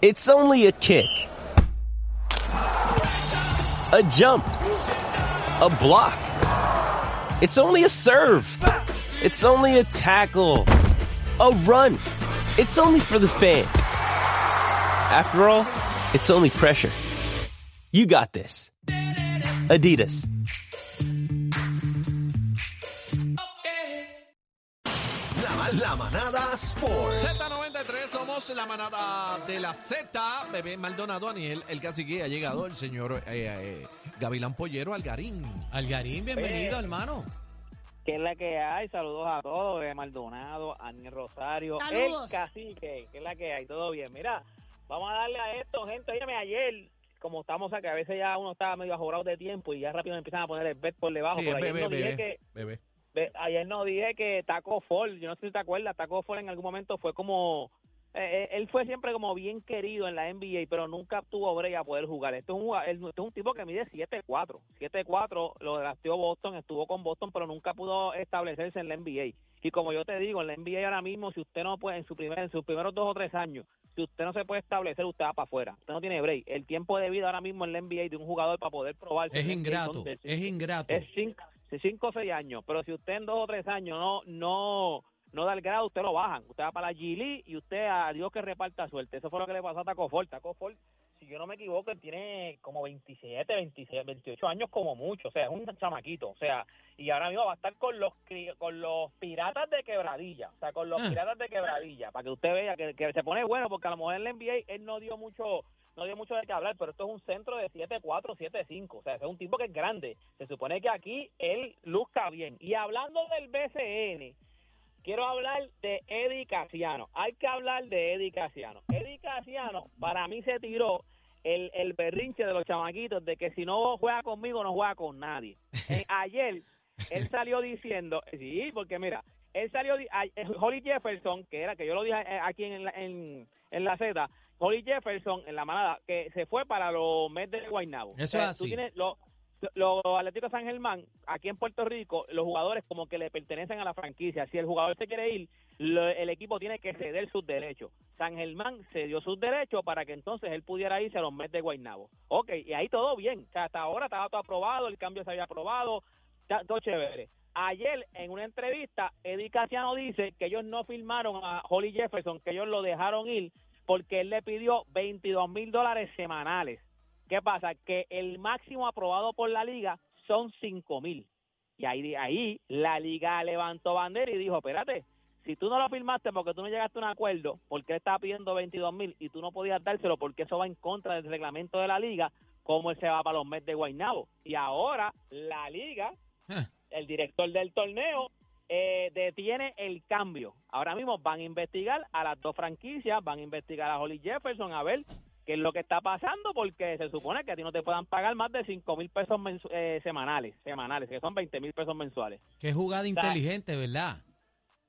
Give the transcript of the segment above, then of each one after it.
It's only a kick. A jump. A block. It's only a serve. It's only a tackle. A run. It's only for the fans. After all, it's only pressure. You got this. Adidas. La, la manada Sports. 7.3, somos la manada de la Z. Bebé Maldonado, Aniel, el cacique, ha llegado el señor eh, eh, Gavilán Pollero Algarín. Algarín, bienvenido, hermano. ¿Qué es la que hay? Saludos a todos, Bebé Maldonado, Aniel Rosario, el cacique. ¿Qué es la que hay? Todo bien. Mira, vamos a darle a esto, gente. Óyeme, ayer como estamos acá, a veces ya uno está medio ajorado de tiempo y ya rápido empiezan a poner el bet por debajo. Sí, por ahí bebé, bebé, bebé. Ayer no dije que Taco Fall, yo no sé si te acuerdas, Taco Fall en algún momento fue como, eh, eh, él fue siempre como bien querido en la NBA, pero nunca tuvo break a poder jugar. Esto es un, esto es un tipo que mide 7'4", 7'4", lo drafteó Boston, estuvo con Boston, pero nunca pudo establecerse en la NBA. Y como yo te digo, en la NBA ahora mismo, si usted no puede, en, su primer, en sus primeros dos o tres años, si usted no se puede establecer, usted va para afuera. Usted no tiene break. El tiempo de vida ahora mismo en la NBA de un jugador para poder probar Es ingrato, es ingrato. es cinco, sí, cinco o seis años, pero si usted en dos o tres años no no no da el grado, usted lo bajan. Usted va para la G League y usted a Dios que reparta suerte. Eso fue lo que le pasó a Taco Fall. Taco Fall, si yo no me equivoco, tiene como 27, 26, 28 años como mucho. O sea, es un chamaquito. O sea, y ahora mismo va a estar con los con los piratas de quebradilla. O sea, con los Ah. piratas de quebradilla. Para que usted vea que, que se pone bueno, porque a lo mejor en la NBA él no dio mucho no dio mucho de qué hablar, pero esto es un centro de 7'4", 7'5", o sea, es un tipo que es grande. Se supone que aquí él luzca bien. Y hablando del BCN, quiero hablar de Eddie Casiano. Hay que hablar de Eddie Casiano. Eddie Casiano, para mí se tiró el, el berrinche de los chamaquitos de que si no juega conmigo, no juega con nadie. Eh, ayer, él salió diciendo, sí, porque mira, él salió, eh, Holly Jefferson, que era, que yo lo dije eh, aquí en la, en, en la Z, Holly Jefferson en la manada, que se fue para los Mets de Guaynabo. Eso O sea, es tú así. tienes los los Atléticos San Germán, aquí en Puerto Rico, los jugadores como que le pertenecen a la franquicia. Si el jugador se quiere ir, lo- el equipo tiene que ceder sus derechos. San Germán cedió sus derechos para que entonces él pudiera irse a los Mets de Guaynabo. Ok, y ahí todo bien. O sea, hasta ahora estaba todo aprobado, el cambio se había aprobado, ya, todo chévere. Ayer, en una entrevista, Eddie Casiano dice que ellos no firmaron a Holly Jefferson, que ellos lo dejaron ir porque él le pidió 22 mil dólares semanales. ¿Qué pasa? Que el máximo aprobado por la liga son 5 mil. Y ahí, ahí la liga levantó bandera y dijo, espérate, si tú no lo firmaste porque tú no llegaste a un acuerdo, porque él estaba pidiendo 22 mil y tú no podías dárselo porque eso va en contra del reglamento de la liga, ¿cómo él se va para los Mets de Guaynabo? Y ahora la liga. El director del torneo, eh, detiene el cambio. Ahora mismo van a investigar a las dos franquicias, van a investigar a Holly Jefferson a ver qué es lo que está pasando, porque se supone que a ti no te puedan pagar más de 5 mil pesos eh, semanales, semanales, que son 20 mil pesos mensuales. Qué jugada inteligente, ¿verdad?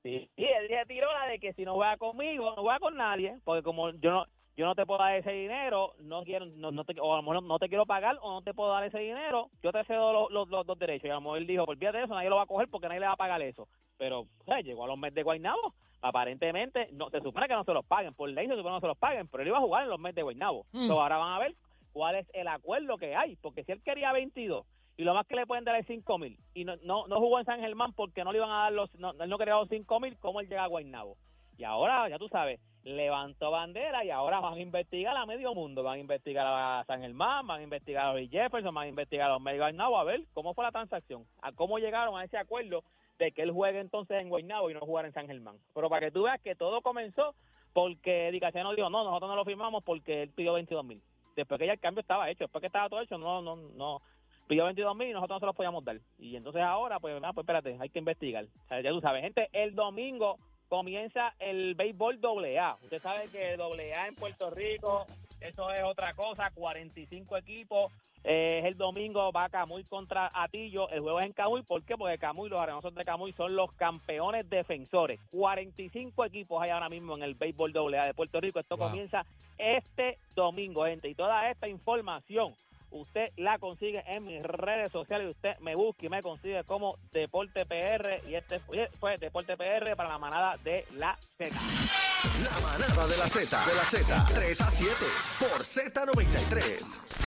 Sí, y él se tiró la de que si no juega conmigo, no juega con nadie, porque como yo no yo no te puedo dar ese dinero, no quiero no, no te, o a lo mejor no te quiero pagar o no te puedo dar ese dinero, yo te cedo los, los, los dos derechos. Y a lo mejor él dijo, pues de eso, nadie lo va a coger porque nadie le va a pagar eso. Pero o sea, llegó a los meses de Guaynabo, aparentemente no se supone que no se los paguen, por ley se supone que no se los paguen, pero él iba a jugar en los meses de Guaynabo. Mm. Entonces, ahora van a ver cuál es el acuerdo que hay, porque si él quería 22 y lo más que le pueden dar es 5 mil y no, no, no jugó en San Germán porque no le iban a dar los, no, él no quería los 5 mil, ¿cómo él llega a Guaynabo? Y ahora, ya tú sabes, levantó bandera y ahora van a investigar a medio mundo, van a investigar a San Germán, van a investigar a Lee Jefferson, van a investigar a los medios Guaynabo a ver cómo fue la transacción, a cómo llegaron a ese acuerdo de que él juegue entonces en Guaynabo y no jugar en San Germán. Pero para que tú veas que todo comenzó porque Eddie Casiano dijo, no, nosotros no lo firmamos porque él pidió 22 mil. Después que ya el cambio estaba hecho, después que estaba todo hecho, no, no, no, pidió 22 mil y nosotros no se los podíamos dar. Y entonces ahora, pues, ah, pues espérate, hay que investigar. Ya tú sabes, gente, el domingo comienza el béisbol AA. Usted sabe que AA en Puerto Rico, eso es otra cosa, 45 equipos. Eh, es el domingo, va Camuy contra Atillo. El juego es en Camuy. ¿Por qué? Porque Camuy, los arenosos de Camuy son los campeones defensores. 45 equipos hay ahora mismo en el béisbol AA de Puerto Rico. Esto Wow. comienza este domingo, gente. Y toda esta información usted la consigue en mis redes sociales usted me busca y me consigue como Deporte PR y este fue, fue Deporte PR para la manada de la Z. La manada de la Z, de la Z, 3 a 7 por Z93.